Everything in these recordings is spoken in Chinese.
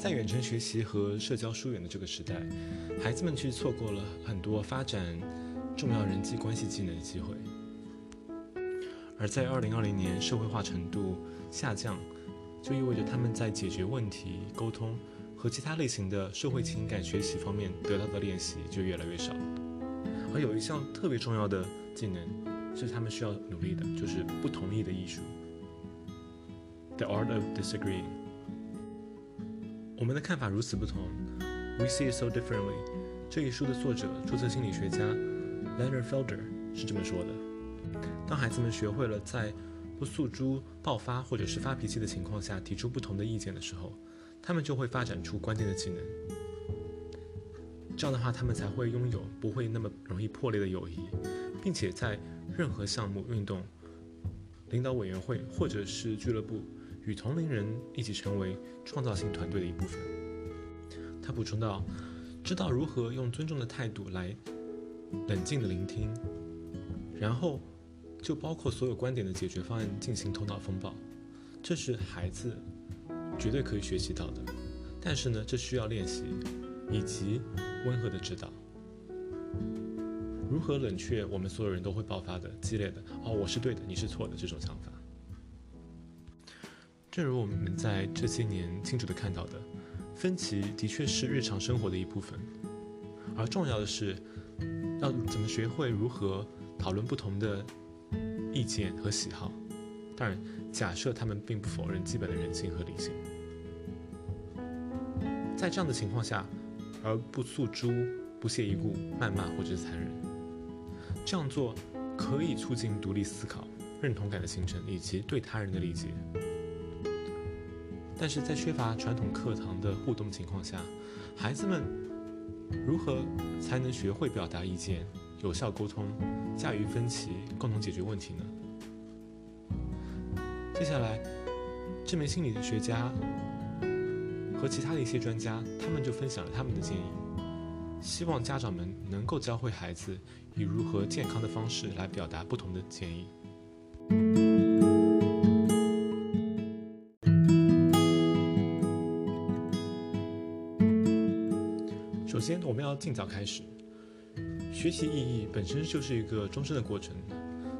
在远程学习和社交疏远的这个时代，孩子们却错过了很多发展重要人际关系技能的机会。而在2020年，社会化程度下降，就意味着他们在解决问题、沟通和其他类型的社会情感学习方面得到的练习就越来越少。而有一项特别重要的技能是他们需要努力的，就是不同意的艺术。The art of disagreeing。我们的看法如此不同，We see it so differently。这一书的作者、注册心理学家 Leonard Felder 是这么说的：当孩子们学会了在不诉诸爆发或者是发脾气的情况下提出不同的意见的时候，他们就会发展出关键的技能。这样的话，他们才会拥有不会那么容易破裂的友谊，并且在任何项目、运动、领导委员会或者是俱乐部。与同龄人一起成为创造性团队的一部分。他补充道：“知道如何用尊重的态度来冷静的聆听，然后就包括所有观点的解决方案进行头脑风暴，这是孩子绝对可以学习到的。但是呢，这需要练习以及温和的指导。如何冷却我们所有人都会爆发的激烈的哦，我是对的，你是错的这种想法。”正如我们在这些年清楚地看到的，分歧的确是日常生活的一部分，而重要的是要怎么学会如何讨论不同的意见和喜好。当然，假设他们并不否认基本的人性和理性。在这样的情况下，而不诉诸不屑一顾、谩骂或者是残忍，这样做可以促进独立思考、认同感的形成以及对他人的理解。但是在缺乏传统课堂的互动情况下，孩子们如何才能学会表达意见、有效沟通、驾驭分歧、共同解决问题呢？接下来，这名心理学家和其他的一些专家，他们就分享了他们的建议，希望家长们能够教会孩子以如何健康的方式来表达不同的建议。首先，我们要尽早开始学习。意义本身就是一个终身的过程，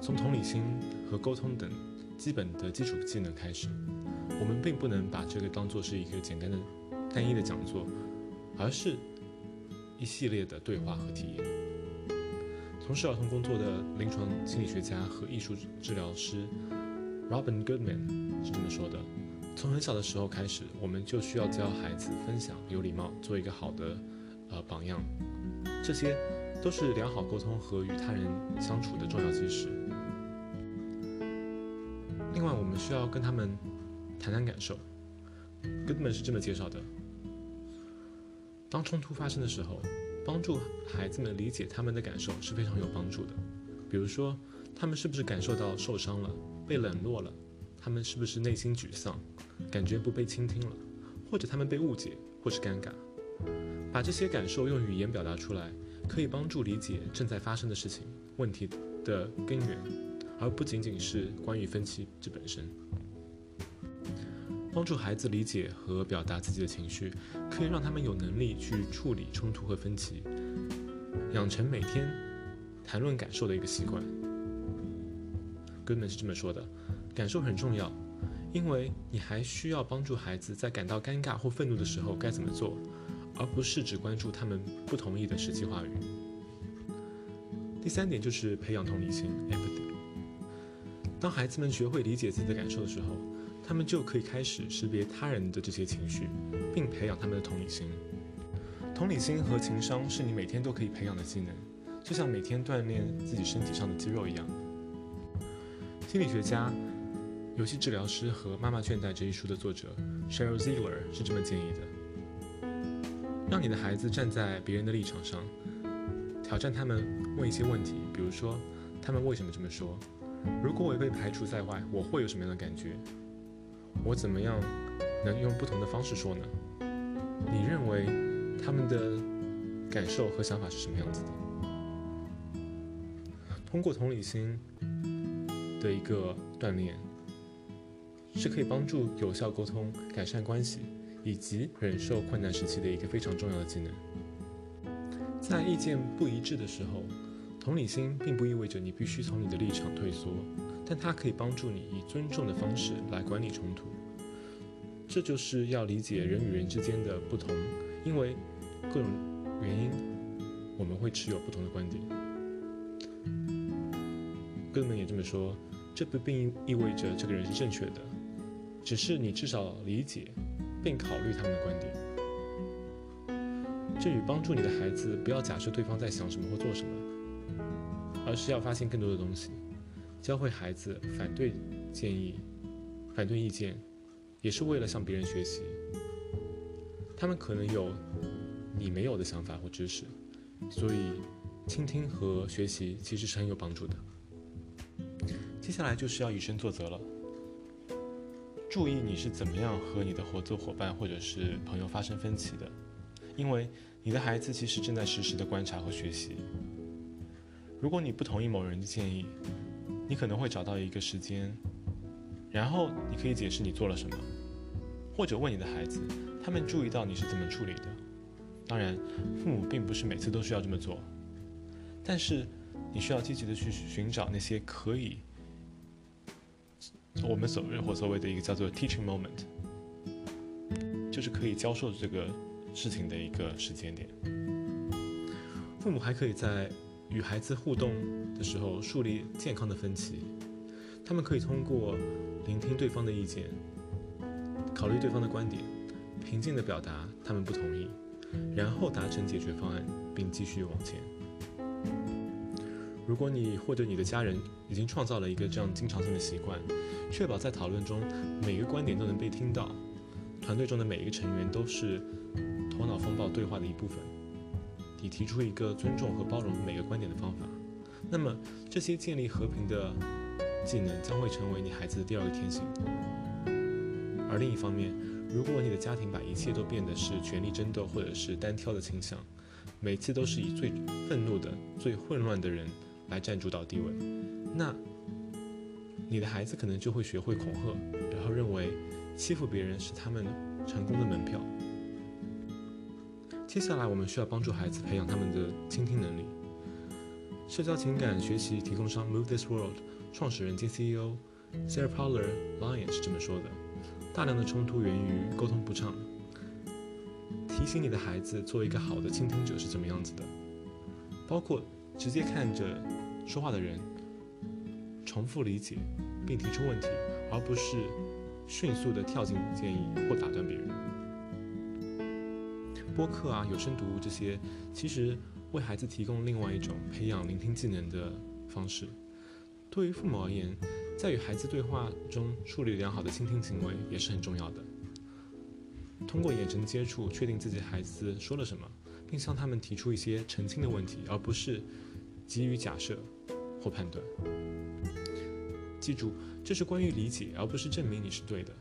从同理心和沟通等基本的基础技能开始。我们并不能把这个当做是一个简单的、单一的讲座，而是一系列的对话和体验。从事儿童工作的临床心理学家和艺术治疗师 Robin Goodman 是这么说的：从很小的时候开始，我们就需要教孩子分享、有礼貌，做一个好的。呃，榜样，这些都是良好沟通和与他人相处的重要基石。另外，我们需要跟他们谈谈感受。Goodman 是这么介绍的：当冲突发生的时候，帮助孩子们理解他们的感受是非常有帮助的。比如说，他们是不是感受到受伤了、被冷落了？他们是不是内心沮丧，感觉不被倾听了？或者他们被误解或是尴尬？把这些感受用语言表达出来，可以帮助理解正在发生的事情、问题的根源，而不仅仅是关于分歧这本身。帮助孩子理解和表达自己的情绪，可以让他们有能力去处理冲突和分歧，养成每天谈论感受的一个习惯。根本是这么说的：感受很重要，因为你还需要帮助孩子在感到尴尬或愤怒的时候该怎么做。而不是只关注他们不同意的实际话语。第三点就是培养同理心 （empathy）。当孩子们学会理解自己的感受的时候，他们就可以开始识别他人的这些情绪，并培养他们的同理心。同理心和情商是你每天都可以培养的技能，就像每天锻炼自己身体上的肌肉一样。心理学家、游戏治疗师和《妈妈倦怠》这一书的作者 Sheryl Ziegler 是这么建议的。让你的孩子站在别人的立场上，挑战他们问一些问题，比如说他们为什么这么说？如果我被排除在外，我会有什么样的感觉？我怎么样能用不同的方式说呢？你认为他们的感受和想法是什么样子的？通过同理心的一个锻炼，是可以帮助有效沟通、改善关系。以及忍受困难时期的一个非常重要的技能。在意见不一致的时候，同理心并不意味着你必须从你的立场退缩，但它可以帮助你以尊重的方式来管理冲突。这就是要理解人与人之间的不同，因为各种原因，我们会持有不同的观点。哥们也这么说，这不并意味着这个人是正确的，只是你至少理解并考虑他们的观点。这与帮助你的孩子不要假设对方在想什么或做什么，而是要发现更多的东西，教会孩子反对建议、反对意见，也是为了向别人学习。他们可能有你没有的想法或知识，所以倾听和学习其实是很有帮助的。接下来就是要以身作则了，注意你是怎么样和你的合作伙伴或者是朋友发生分歧的。因为你的孩子其实正在实时的观察和学习。如果你不同意某人的建议，你可能会找到一个时间，然后你可以解释你做了什么，或者问你的孩子，他们注意到你是怎么处理的。当然，父母并不是每次都需要这么做，但是你需要积极的去寻找那些可以，我们所谓或所谓的一个叫做 teaching moment，就是可以教授这个。事情的一个时间点，父母还可以在与孩子互动的时候树立健康的分歧。他们可以通过聆听对方的意见，考虑对方的观点，平静地表达他们不同意，然后达成解决方案，并继续往前。如果你或者你的家人已经创造了一个这样经常性的习惯，确保在讨论中每个观点都能被听到，团队中的每一个成员都是。头脑风暴对话的一部分，你提出一个尊重和包容每个观点的方法，那么这些建立和平的技能将会成为你孩子的第二个天性。而另一方面，如果你的家庭把一切都变得是权力争斗或者是单挑的倾向，每次都是以最愤怒的、最混乱的人来占主导地位，那你的孩子可能就会学会恐吓，然后认为欺负别人是他们成功的门票。接下来，我们需要帮助孩子培养他们的倾听能力。社交情感学习提供商 Move This World 创始人兼 CEO Sarah Pauler Lyon 是这么说的：“大量的冲突源于沟通不畅。提醒你的孩子做一个好的倾听者是怎么样子的，包括直接看着说话的人，重复理解并提出问题，而不是迅速的跳进建议或打断别人。”播客啊，有声读物这些，其实为孩子提供另外一种培养聆听技能的方式。对于父母而言，在与孩子对话中树立良好的倾听行为也是很重要的。通过眼神接触，确定自己孩子说了什么，并向他们提出一些澄清的问题，而不是给予假设或判断。记住，这是关于理解，而不是证明你是对的。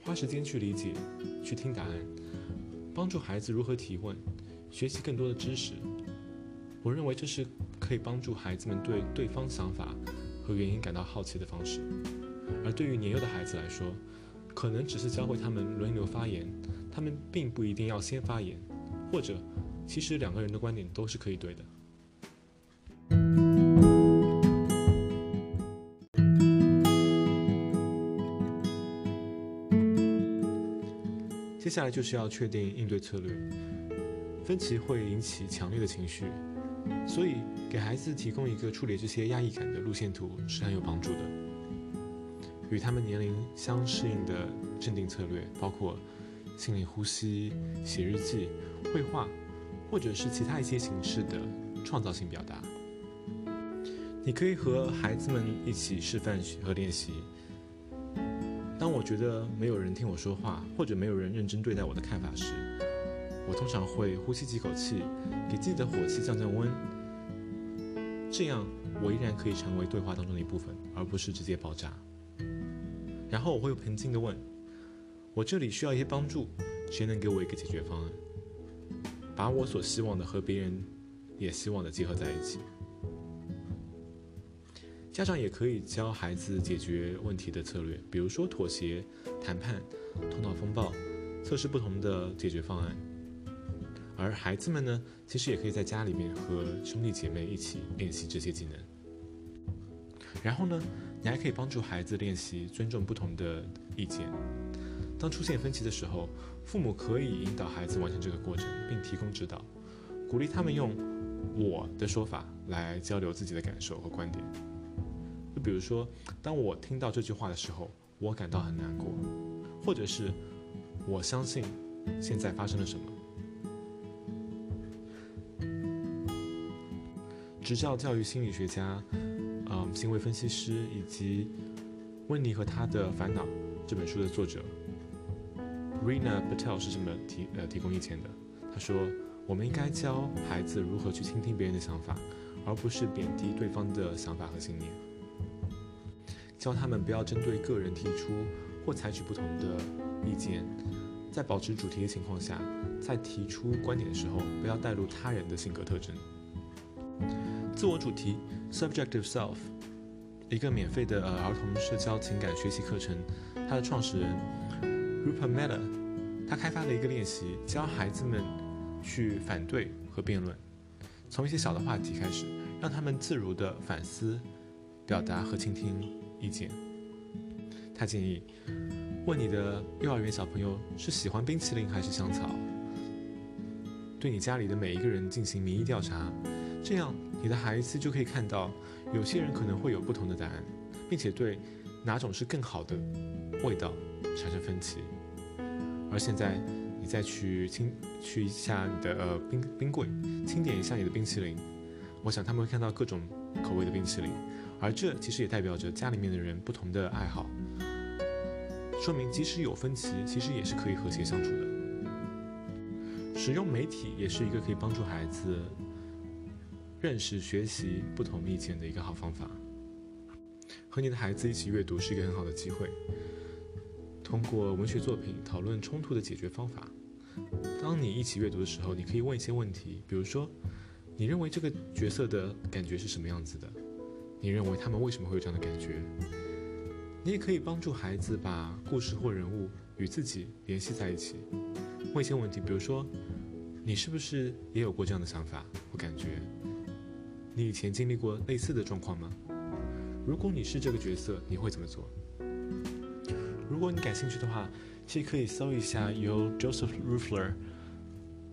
花时间去理解，去听答案。帮助孩子如何提问，学习更多的知识。我认为这是可以帮助孩子们对对方想法和原因感到好奇的方式。而对于年幼的孩子来说，可能只是教会他们轮流发言，他们并不一定要先发言，或者其实两个人的观点都是可以对的。接下来就是要确定应对策略。分歧会引起强烈的情绪，所以给孩子提供一个处理这些压抑感的路线图是很有帮助的。与他们年龄相适应的镇定策略包括心理呼吸、写日记、绘画，或者是其他一些形式的创造性表达。你可以和孩子们一起示范和练习。觉得没有人听我说话，或者没有人认真对待我的看法时，我通常会呼吸几口气，给自己的火气降降温，这样我依然可以成为对话当中的一部分，而不是直接爆炸。然后我会平静地问：“我这里需要一些帮助，谁能给我一个解决方案？”把我所希望的和别人也希望的结合在一起。家长也可以教孩子解决问题的策略，比如说妥协、谈判、头脑风暴、测试不同的解决方案。而孩子们呢，其实也可以在家里面和兄弟姐妹一起练习这些技能。然后呢，你还可以帮助孩子练习尊重不同的意见。当出现分歧的时候，父母可以引导孩子完成这个过程，并提供指导，鼓励他们用“我的说法”来交流自己的感受和观点。比如说，当我听到这句话的时候，我感到很难过，或者是我相信现在发生了什么。执教教育心理学家、嗯，行为分析师以及《温妮和他的烦恼》这本书的作者 Rina Patel 是这么提呃提供意见的。他说：“我们应该教孩子如何去倾听别人的想法，而不是贬低对方的想法和信念。教他们不要针对个人提出或采取不同的意见，在保持主题的情况下，在提出观点的时候，不要带入他人的性格特征。”自我主题 （Subjective Self） 一个免费的儿童社交情感学习课程，它的创始人 Rupert Meta，他开发了一个练习，教孩子们去反对和辩论，从一些小的话题开始，让他们自如的反思、表达和倾听。意见。他建议问你的幼儿园小朋友是喜欢冰淇淋还是香草，对你家里的每一个人进行民意调查。这样，你的孩子就可以看到，有些人可能会有不同的答案，并且对哪种是更好的味道产生分歧。而现在，你再去清去一下你的呃冰冰柜，清点一下你的冰淇淋，我想他们会看到各种口味的冰淇淋，而这其实也代表着家里面的人不同的爱好，说明即使有分歧，其实也是可以和谐相处的。使用媒体也是一个可以帮助孩子。认识、学习不同意见的一个好方法。和你的孩子一起阅读是一个很好的机会。通过文学作品讨论冲突的解决方法。当你一起阅读的时候，你可以问一些问题，比如说，你认为这个角色的感觉是什么样子的？你认为他们为什么会有这样的感觉？你也可以帮助孩子把故事或人物与自己联系在一起。问一些问题，比如说，你是不是也有过这样的想法或感觉？你以前经历过类似的状况吗？如果你是这个角色，你会怎么做？如果你感兴趣的话，其实可以搜一下由 Joseph Ruffler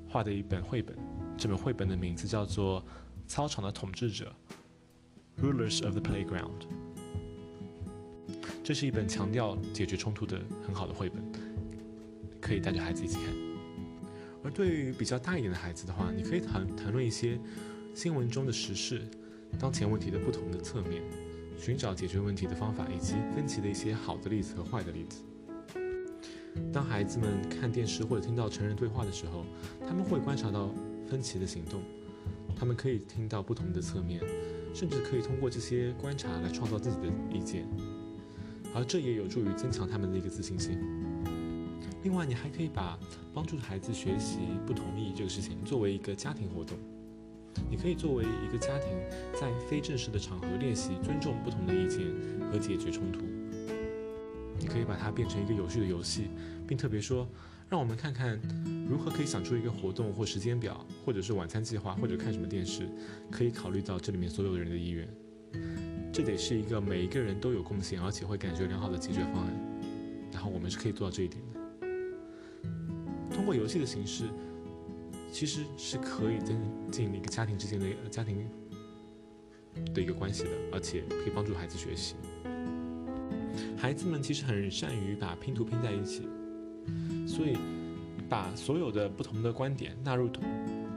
画的一本绘本。这本绘本的名字叫做《操场的统治者》（Rulers of the Playground）。这是一本强调解决冲突的很好的绘本，可以带着孩子一起看。而对于比较大一点的孩子的话，你可以谈谈论一些。新闻中的时事、当前问题的不同的侧面、寻找解决问题的方法，以及分歧的一些好的例子和坏的例子。当孩子们看电视或者听到成人对话的时候，他们会观察到分歧的行动，他们可以听到不同的侧面，甚至可以通过这些观察来创造自己的意见，而这也有助于增强他们的一个自信心。另外，你还可以把帮助孩子学习不同意这个事情作为一个家庭活动。你可以作为一个家庭，在非正式的场合练习尊重不同的意见和解决冲突。你可以把它变成一个有趣的游戏，并特别说：“让我们看看如何可以想出一个活动或时间表，或者是晚餐计划，或者看什么电视，可以考虑到这里面所有人的意愿。这得是一个每一个人都有贡献，而且会感觉良好的解决方案。然后我们是可以做到这一点的。通过游戏的形式。”其实是可以增进一个家庭之间的家庭的一个关系的，而且可以帮助孩子学习。孩子们其实很善于把拼图拼在一起，所以把所有的不同的观点纳入同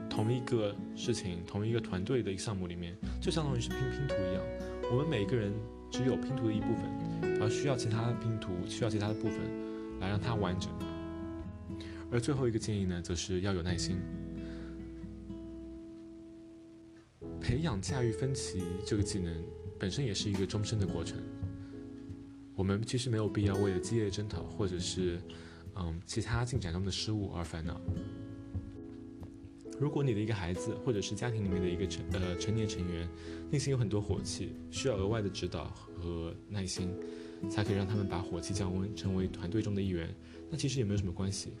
同一个事情、同一个团队的一个项目里面，就相当于是拼拼图一样。我们每个人只有拼图的一部分，而需要其他的拼图，需要其他的部分来让它完整。而最后一个建议呢，则是要有耐心。培养驾驭分歧这个技能本身也是一个终身的过程。我们其实没有必要为了激烈争吵或者是嗯其他进展中的失误而烦恼。如果你的一个孩子或者是家庭里面的一个成呃成年成员内心有很多火气，需要额外的指导和耐心，才可以让他们把火气降温，成为团队中的一员。那其实也没有什么关系。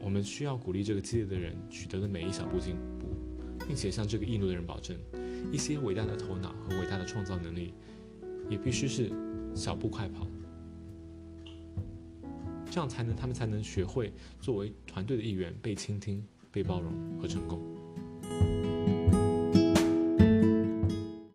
我们需要鼓励这个激烈的人取得的每一小步进步，并且向这个易怒的人保证，一些伟大的头脑和伟大的创造能力，也必须是小步快跑。这样才能，他们才能学会作为团队的一员被倾听、被包容和成功。